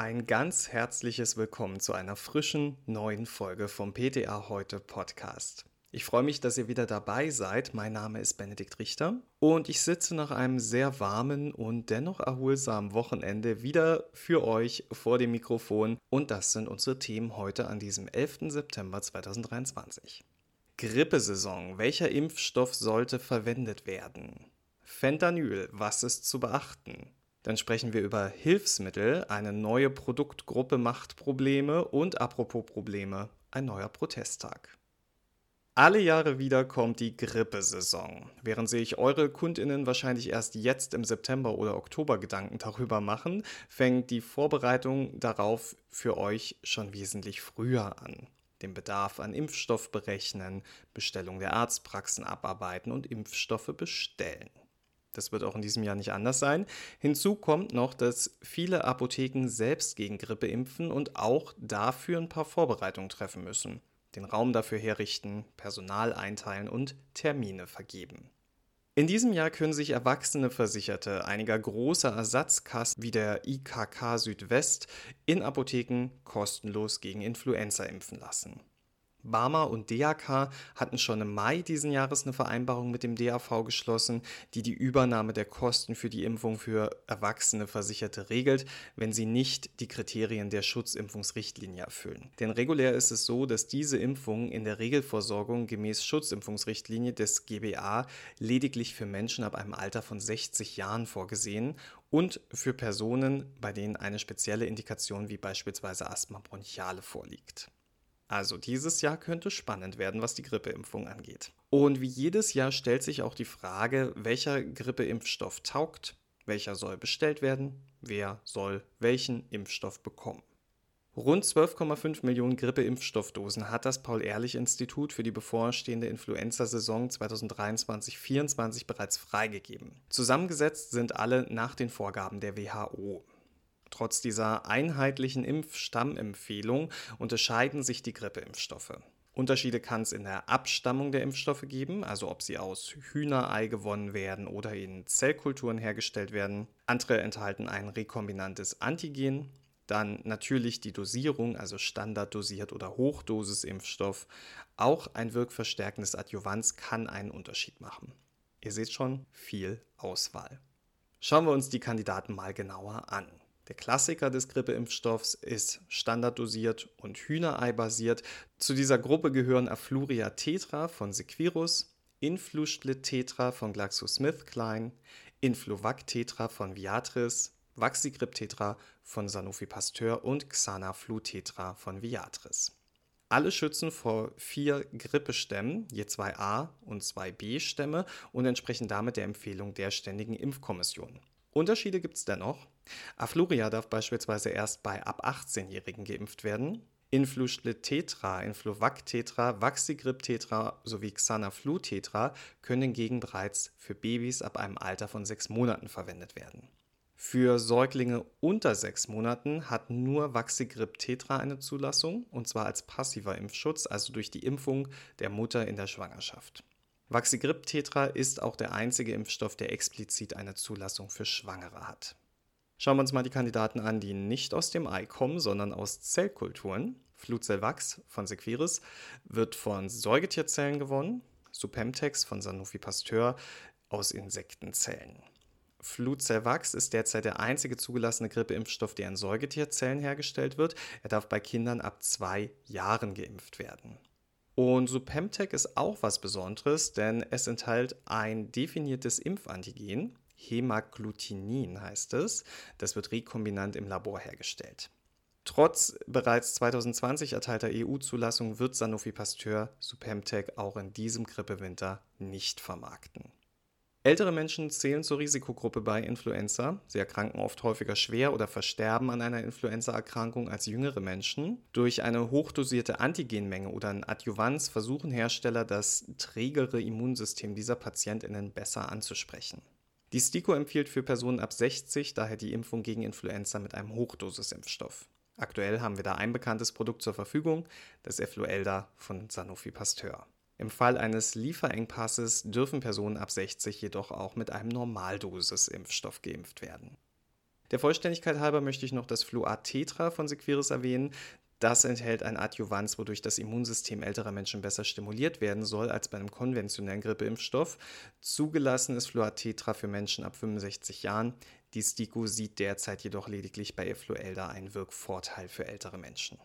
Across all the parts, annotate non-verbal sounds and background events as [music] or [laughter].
Ein ganz herzliches Willkommen zu einer frischen neuen Folge vom PTA heute Podcast. Ich freue mich, dass ihr wieder dabei seid. Mein Name ist Benedikt Richter und ich sitze nach einem sehr warmen und dennoch erholsamen Wochenende wieder für euch vor dem Mikrofon und das sind unsere Themen heute an diesem 11. September 2023. Grippesaison. Welcher Impfstoff sollte verwendet werden? Fentanyl. Was ist zu beachten? Dann sprechen wir über Hilfsmittel. Eine neue Produktgruppe macht Probleme und apropos Probleme, ein neuer Protesttag. Alle Jahre wieder kommt die Grippesaison. Während sich eure Kundinnen wahrscheinlich erst jetzt im September oder Oktober Gedanken darüber machen, fängt die Vorbereitung darauf für euch schon wesentlich früher an. Den Bedarf an Impfstoff berechnen, Bestellung der Arztpraxen abarbeiten und Impfstoffe bestellen. Das wird auch in diesem Jahr nicht anders sein. Hinzu kommt noch, dass viele Apotheken selbst gegen Grippe impfen und auch dafür ein paar Vorbereitungen treffen müssen den Raum dafür herrichten, Personal einteilen und Termine vergeben. In diesem Jahr können sich erwachsene Versicherte einiger großer Ersatzkassen wie der IKK Südwest in Apotheken kostenlos gegen Influenza impfen lassen. Barmer und DAK hatten schon im Mai diesen Jahres eine Vereinbarung mit dem DAV geschlossen, die die Übernahme der Kosten für die Impfung für erwachsene Versicherte regelt, wenn sie nicht die Kriterien der Schutzimpfungsrichtlinie erfüllen. Denn regulär ist es so, dass diese Impfungen in der Regelversorgung gemäß Schutzimpfungsrichtlinie des GBA lediglich für Menschen ab einem Alter von 60 Jahren vorgesehen und für Personen, bei denen eine spezielle Indikation wie beispielsweise Asthma bronchiale vorliegt. Also dieses Jahr könnte spannend werden, was die Grippeimpfung angeht. Und wie jedes Jahr stellt sich auch die Frage, welcher Grippeimpfstoff taugt, welcher soll bestellt werden, wer soll welchen Impfstoff bekommen. Rund 12,5 Millionen Grippeimpfstoffdosen hat das Paul-Ehrlich-Institut für die bevorstehende Influenza-Saison 2023-24 bereits freigegeben. Zusammengesetzt sind alle nach den Vorgaben der WHO. Trotz dieser einheitlichen Impfstammempfehlung unterscheiden sich die Grippeimpfstoffe. Unterschiede kann es in der Abstammung der Impfstoffe geben, also ob sie aus Hühnerei gewonnen werden oder in Zellkulturen hergestellt werden. Andere enthalten ein rekombinantes Antigen. Dann natürlich die Dosierung, also standarddosiert oder Hochdosisimpfstoff. Auch ein wirkverstärkendes Adjuvans kann einen Unterschied machen. Ihr seht schon, viel Auswahl. Schauen wir uns die Kandidaten mal genauer an. Der Klassiker des Grippeimpfstoffs ist standarddosiert und Hühnerei-basiert. Zu dieser Gruppe gehören Afluria Tetra von Sequirus, Influsplit Tetra von GlaxoSmithKline, Influvac Tetra von Viatris, Vaxigrip Tetra von Sanofi Pasteur und Xanaflu Tetra von Viatris. Alle schützen vor vier Grippestämmen, je zwei A- und zwei B-Stämme und entsprechen damit der Empfehlung der Ständigen Impfkommission. Unterschiede gibt es dennoch. Afluria darf beispielsweise erst bei ab 18-Jährigen geimpft werden. Influschlit Tetra, Influvac Tetra, Vaxigrip Tetra sowie Xanaflu Tetra können hingegen bereits für Babys ab einem Alter von sechs Monaten verwendet werden. Für Säuglinge unter sechs Monaten hat nur Vaxigrip Tetra eine Zulassung, und zwar als passiver Impfschutz, also durch die Impfung der Mutter in der Schwangerschaft. Vaxigrip Tetra ist auch der einzige Impfstoff, der explizit eine Zulassung für Schwangere hat. Schauen wir uns mal die Kandidaten an, die nicht aus dem Ei kommen, sondern aus Zellkulturen. Fluzellvax von Sequirus wird von Säugetierzellen gewonnen, Supemtex von Sanofi Pasteur aus Insektenzellen. Fluzellvax ist derzeit der einzige zugelassene Grippeimpfstoff, der in Säugetierzellen hergestellt wird. Er darf bei Kindern ab zwei Jahren geimpft werden. Und Supemtec ist auch was Besonderes, denn es enthält ein definiertes Impfantigen, Hemaglutinin heißt es. Das wird rekombinant im Labor hergestellt. Trotz bereits 2020 erteilter EU-Zulassung wird Sanofi Pasteur Supemtec auch in diesem Grippewinter nicht vermarkten. Ältere Menschen zählen zur Risikogruppe bei Influenza. Sie erkranken oft häufiger schwer oder versterben an einer Influenzaerkrankung als jüngere Menschen. Durch eine hochdosierte Antigenmenge oder ein Adjuvans versuchen Hersteller, das trägere Immunsystem dieser Patientinnen besser anzusprechen. Die STIKO empfiehlt für Personen ab 60 daher die Impfung gegen Influenza mit einem Hochdosisimpfstoff. Aktuell haben wir da ein bekanntes Produkt zur Verfügung, das Effluelda von Sanofi Pasteur. Im Fall eines Lieferengpasses dürfen Personen ab 60 jedoch auch mit einem Normaldosisimpfstoff geimpft werden. Der Vollständigkeit halber möchte ich noch das Fluat-Tetra von Seqirus erwähnen. Das enthält ein Adjuvanz, wodurch das Immunsystem älterer Menschen besser stimuliert werden soll als bei einem konventionellen Grippeimpfstoff. Zugelassen ist Fluat-Tetra für Menschen ab 65 Jahren. Die STIKO sieht derzeit jedoch lediglich bei Efluelda einen Wirkvorteil für ältere Menschen.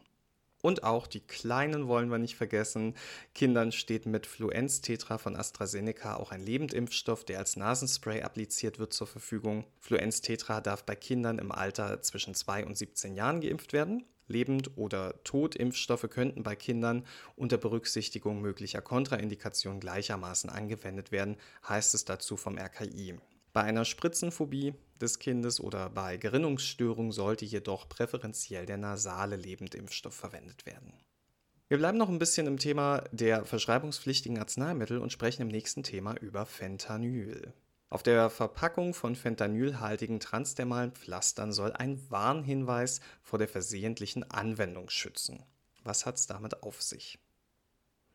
Und auch die Kleinen wollen wir nicht vergessen. Kindern steht mit Fluenz-Tetra von AstraZeneca auch ein Lebendimpfstoff, der als Nasenspray appliziert wird, zur Verfügung. Fluenz-Tetra darf bei Kindern im Alter zwischen 2 und 17 Jahren geimpft werden. Lebend- oder Totimpfstoffe könnten bei Kindern unter Berücksichtigung möglicher Kontraindikationen gleichermaßen angewendet werden, heißt es dazu vom RKI. Bei einer Spritzenphobie des Kindes oder bei Gerinnungsstörungen sollte jedoch präferenziell der nasale Lebendimpfstoff verwendet werden. Wir bleiben noch ein bisschen im Thema der verschreibungspflichtigen Arzneimittel und sprechen im nächsten Thema über Fentanyl. Auf der Verpackung von fentanylhaltigen transdermalen Pflastern soll ein Warnhinweis vor der versehentlichen Anwendung schützen. Was hat es damit auf sich?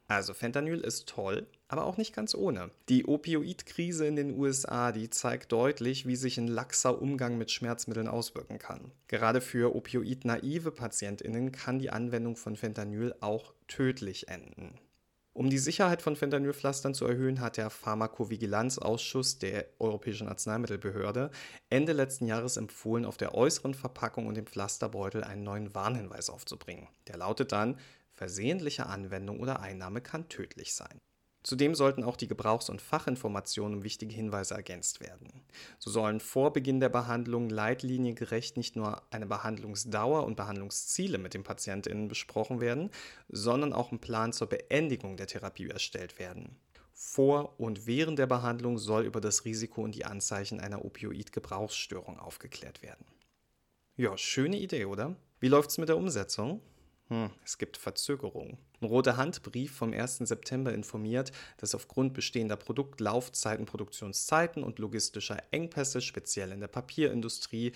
Also Fentanyl ist toll, aber auch nicht ganz ohne. Die Opioidkrise in den USA, die zeigt deutlich, wie sich ein laxer Umgang mit Schmerzmitteln auswirken kann. Gerade für opioid-naive Patientinnen kann die Anwendung von Fentanyl auch tödlich enden. Um die Sicherheit von Fentanylpflastern zu erhöhen, hat der Pharmakovigilanzausschuss der Europäischen Arzneimittelbehörde Ende letzten Jahres empfohlen, auf der äußeren Verpackung und dem Pflasterbeutel einen neuen Warnhinweis aufzubringen. Der lautet dann, Versehentliche Anwendung oder Einnahme kann tödlich sein. Zudem sollten auch die Gebrauchs- und Fachinformationen um wichtige Hinweise ergänzt werden. So sollen vor Beginn der Behandlung leitliniengerecht nicht nur eine Behandlungsdauer und Behandlungsziele mit den PatientInnen besprochen werden, sondern auch ein Plan zur Beendigung der Therapie erstellt werden. Vor und während der Behandlung soll über das Risiko und die Anzeichen einer Opioid-Gebrauchsstörung aufgeklärt werden. Ja, schöne Idee, oder? Wie läuft's mit der Umsetzung? Hm, es gibt Verzögerungen. Ein roter Handbrief vom 1. September informiert, dass aufgrund bestehender Produktlaufzeiten, Produktionszeiten und logistischer Engpässe, speziell in der Papierindustrie,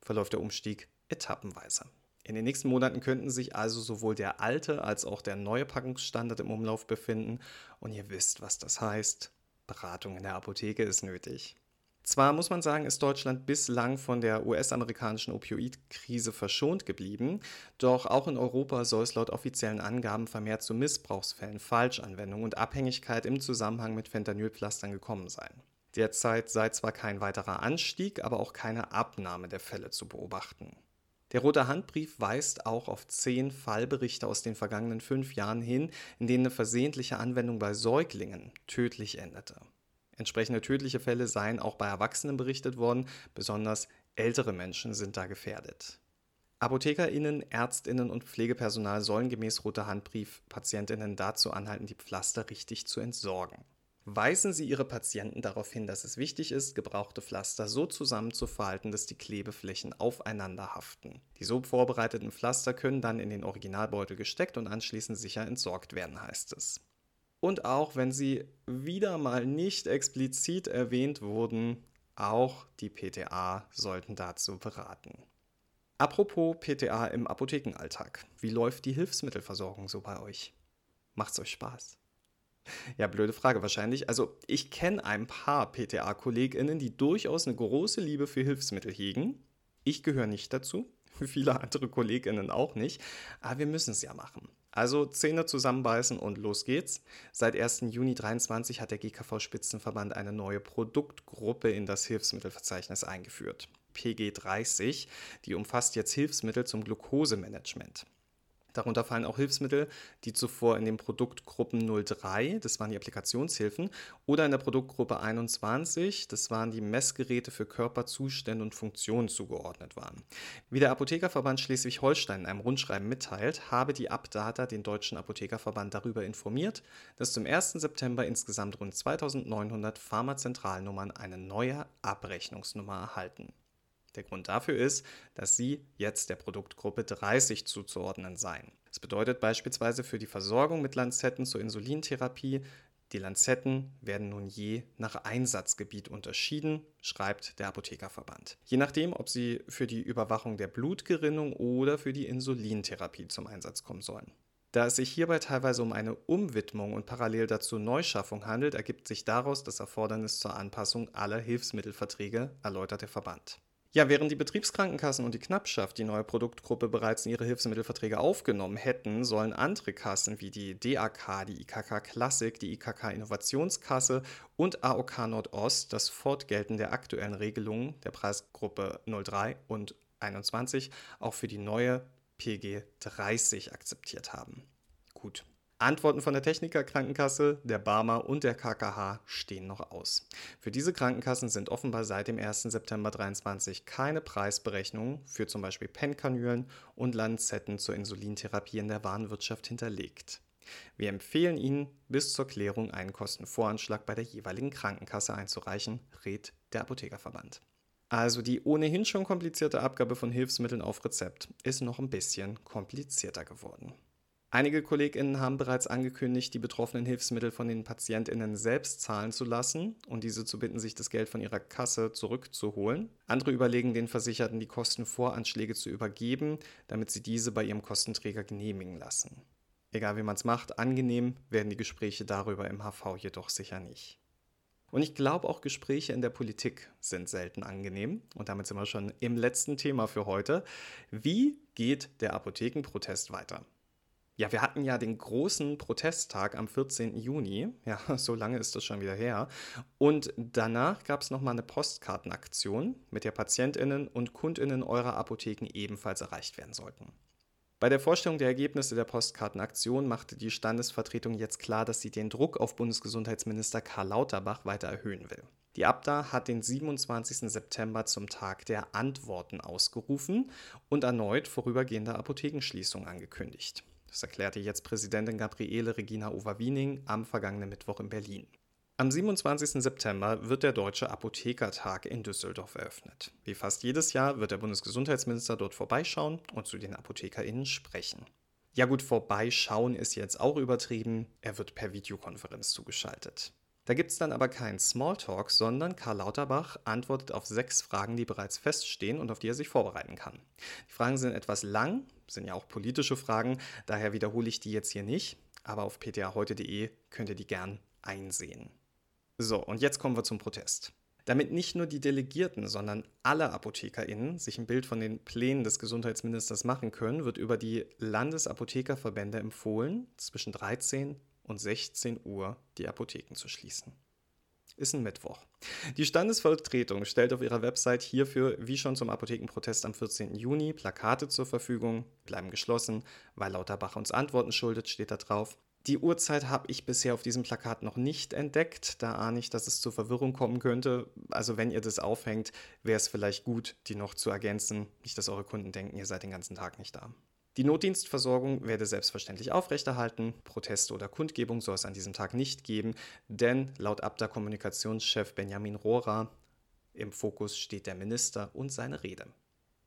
verläuft der Umstieg etappenweise. In den nächsten Monaten könnten sich also sowohl der alte als auch der neue Packungsstandard im Umlauf befinden. Und ihr wisst, was das heißt. Beratung in der Apotheke ist nötig. Zwar muss man sagen, ist Deutschland bislang von der US-amerikanischen Opioidkrise verschont geblieben, doch auch in Europa soll es laut offiziellen Angaben vermehrt zu Missbrauchsfällen, Falschanwendungen und Abhängigkeit im Zusammenhang mit Fentanylpflastern gekommen sein. Derzeit sei zwar kein weiterer Anstieg, aber auch keine Abnahme der Fälle zu beobachten. Der Rote Handbrief weist auch auf zehn Fallberichte aus den vergangenen fünf Jahren hin, in denen eine versehentliche Anwendung bei Säuglingen tödlich endete. Entsprechende tödliche Fälle seien auch bei Erwachsenen berichtet worden, besonders ältere Menschen sind da gefährdet. ApothekerInnen, ÄrztInnen und Pflegepersonal sollen gemäß Roter Handbrief PatientInnen dazu anhalten, die Pflaster richtig zu entsorgen. Weisen Sie Ihre Patienten darauf hin, dass es wichtig ist, gebrauchte Pflaster so zusammenzufalten, dass die Klebeflächen aufeinander haften. Die so vorbereiteten Pflaster können dann in den Originalbeutel gesteckt und anschließend sicher entsorgt werden, heißt es. Und auch wenn sie wieder mal nicht explizit erwähnt wurden, auch die PTA sollten dazu beraten. Apropos PTA im Apothekenalltag. Wie läuft die Hilfsmittelversorgung so bei euch? Macht's euch Spaß? Ja, blöde Frage wahrscheinlich. Also, ich kenne ein paar PTA-KollegInnen, die durchaus eine große Liebe für Hilfsmittel hegen. Ich gehöre nicht dazu, [laughs] viele andere KollegInnen auch nicht, aber wir müssen es ja machen. Also Zähne zusammenbeißen und los geht's. Seit 1. Juni 2023 hat der GKV-Spitzenverband eine neue Produktgruppe in das Hilfsmittelverzeichnis eingeführt. PG30, die umfasst jetzt Hilfsmittel zum Glukosemanagement. Darunter fallen auch Hilfsmittel, die zuvor in den Produktgruppen 03, das waren die Applikationshilfen, oder in der Produktgruppe 21, das waren die Messgeräte für Körperzustände und Funktionen zugeordnet waren. Wie der Apothekerverband Schleswig-Holstein in einem Rundschreiben mitteilt, habe die Abdata den Deutschen Apothekerverband darüber informiert, dass zum 1. September insgesamt rund 2900 Pharmazentralnummern eine neue Abrechnungsnummer erhalten. Der Grund dafür ist, dass sie jetzt der Produktgruppe 30 zuzuordnen seien. Das bedeutet beispielsweise für die Versorgung mit Lanzetten zur Insulintherapie, die Lanzetten werden nun je nach Einsatzgebiet unterschieden, schreibt der Apothekerverband. Je nachdem, ob sie für die Überwachung der Blutgerinnung oder für die Insulintherapie zum Einsatz kommen sollen. Da es sich hierbei teilweise um eine Umwidmung und parallel dazu Neuschaffung handelt, ergibt sich daraus das Erfordernis zur Anpassung aller Hilfsmittelverträge, erläutert der Verband. Ja, während die Betriebskrankenkassen und die Knappschaft die neue Produktgruppe bereits in ihre Hilfsmittelverträge aufgenommen hätten, sollen andere Kassen wie die DAK, die IKK Klassik, die IKK Innovationskasse und AOK Nordost das Fortgelten der aktuellen Regelungen der Preisgruppe 03 und 21 auch für die neue PG 30 akzeptiert haben. Gut, Antworten von der Techniker Krankenkasse, der Barmer und der KKH stehen noch aus. Für diese Krankenkassen sind offenbar seit dem 1. September 2023 keine Preisberechnungen für zum Beispiel Pennkanülen und Lanzetten zur Insulintherapie in der Warenwirtschaft hinterlegt. Wir empfehlen Ihnen, bis zur Klärung einen Kostenvoranschlag bei der jeweiligen Krankenkasse einzureichen, rät der Apothekerverband. Also die ohnehin schon komplizierte Abgabe von Hilfsmitteln auf Rezept ist noch ein bisschen komplizierter geworden. Einige KollegInnen haben bereits angekündigt, die betroffenen Hilfsmittel von den PatientInnen selbst zahlen zu lassen und diese zu bitten, sich das Geld von ihrer Kasse zurückzuholen. Andere überlegen, den Versicherten die Kostenvoranschläge zu übergeben, damit sie diese bei ihrem Kostenträger genehmigen lassen. Egal wie man es macht, angenehm werden die Gespräche darüber im HV jedoch sicher nicht. Und ich glaube, auch Gespräche in der Politik sind selten angenehm. Und damit sind wir schon im letzten Thema für heute. Wie geht der Apothekenprotest weiter? Ja, wir hatten ja den großen Protesttag am 14. Juni. Ja, [laughs] so lange ist das schon wieder her. Und danach gab es nochmal eine Postkartenaktion, mit der PatientInnen und KundInnen eurer Apotheken ebenfalls erreicht werden sollten. Bei der Vorstellung der Ergebnisse der Postkartenaktion machte die Standesvertretung jetzt klar, dass sie den Druck auf Bundesgesundheitsminister Karl Lauterbach weiter erhöhen will. Die Abda hat den 27. September zum Tag der Antworten ausgerufen und erneut vorübergehende Apothekenschließungen angekündigt. Das erklärte jetzt Präsidentin Gabriele Regina Overwiening am vergangenen Mittwoch in Berlin. Am 27. September wird der Deutsche Apothekertag in Düsseldorf eröffnet. Wie fast jedes Jahr wird der Bundesgesundheitsminister dort vorbeischauen und zu den ApothekerInnen sprechen. Ja gut, vorbeischauen ist jetzt auch übertrieben, er wird per Videokonferenz zugeschaltet. Da gibt es dann aber keinen Smalltalk, sondern Karl Lauterbach antwortet auf sechs Fragen, die bereits feststehen und auf die er sich vorbereiten kann. Die Fragen sind etwas lang, sind ja auch politische Fragen, daher wiederhole ich die jetzt hier nicht, aber auf ptaheute.de könnt ihr die gern einsehen. So, und jetzt kommen wir zum Protest. Damit nicht nur die Delegierten, sondern alle ApothekerInnen sich ein Bild von den Plänen des Gesundheitsministers machen können, wird über die Landesapothekerverbände empfohlen, zwischen 13 und 16 Uhr die Apotheken zu schließen. Ist ein Mittwoch. Die Standesvertretung stellt auf ihrer Website hierfür, wie schon zum Apothekenprotest am 14. Juni, Plakate zur Verfügung, bleiben geschlossen, weil Lauterbach uns Antworten schuldet, steht da drauf. Die Uhrzeit habe ich bisher auf diesem Plakat noch nicht entdeckt. Da ahne ich, dass es zur Verwirrung kommen könnte. Also wenn ihr das aufhängt, wäre es vielleicht gut, die noch zu ergänzen. Nicht, dass eure Kunden denken, ihr seid den ganzen Tag nicht da. Die Notdienstversorgung werde selbstverständlich aufrechterhalten. Proteste oder Kundgebung soll es an diesem Tag nicht geben, denn laut Abda-Kommunikationschef Benjamin Rohrer im Fokus steht der Minister und seine Rede.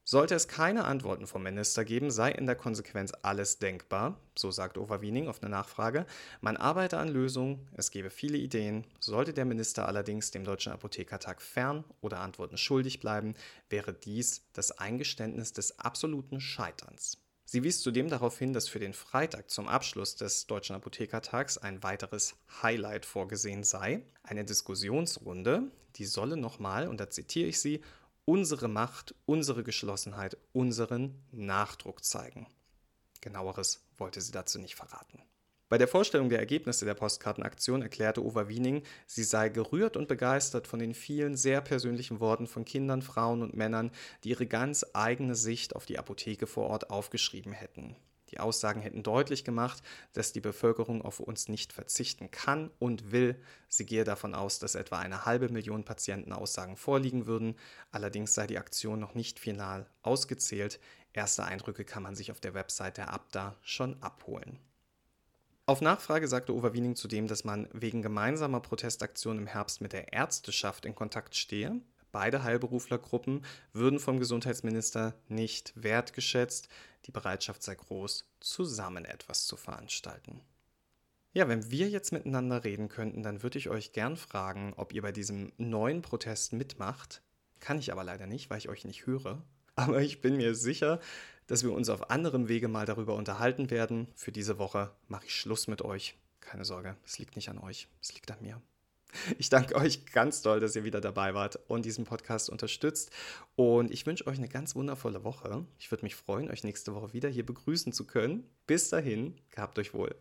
Sollte es keine Antworten vom Minister geben, sei in der Konsequenz alles denkbar, so sagt Overwiening auf eine Nachfrage. Man arbeite an Lösungen, es gebe viele Ideen. Sollte der Minister allerdings dem Deutschen Apothekertag fern oder Antworten schuldig bleiben, wäre dies das Eingeständnis des absoluten Scheiterns. Sie wies zudem darauf hin, dass für den Freitag zum Abschluss des Deutschen Apothekertags ein weiteres Highlight vorgesehen sei, eine Diskussionsrunde, die solle nochmal, und da zitiere ich sie, unsere Macht, unsere Geschlossenheit, unseren Nachdruck zeigen. Genaueres wollte sie dazu nicht verraten. Bei der Vorstellung der Ergebnisse der Postkartenaktion erklärte Overwiening, sie sei gerührt und begeistert von den vielen sehr persönlichen Worten von Kindern, Frauen und Männern, die ihre ganz eigene Sicht auf die Apotheke vor Ort aufgeschrieben hätten. Die Aussagen hätten deutlich gemacht, dass die Bevölkerung auf uns nicht verzichten kann und will. Sie gehe davon aus, dass etwa eine halbe Million Patienten Aussagen vorliegen würden. Allerdings sei die Aktion noch nicht final ausgezählt. Erste Eindrücke kann man sich auf der Website der ABDA schon abholen. Auf Nachfrage sagte Overwiening zudem, dass man wegen gemeinsamer Protestaktionen im Herbst mit der Ärzteschaft in Kontakt stehe. Beide Heilberuflergruppen würden vom Gesundheitsminister nicht wertgeschätzt. Die Bereitschaft sei groß, zusammen etwas zu veranstalten. Ja, wenn wir jetzt miteinander reden könnten, dann würde ich euch gern fragen, ob ihr bei diesem neuen Protest mitmacht. Kann ich aber leider nicht, weil ich euch nicht höre. Aber ich bin mir sicher, dass wir uns auf anderem Wege mal darüber unterhalten werden. Für diese Woche mache ich Schluss mit euch. Keine Sorge, es liegt nicht an euch, es liegt an mir. Ich danke euch ganz doll, dass ihr wieder dabei wart und diesen Podcast unterstützt. Und ich wünsche euch eine ganz wundervolle Woche. Ich würde mich freuen, euch nächste Woche wieder hier begrüßen zu können. Bis dahin, gehabt euch wohl.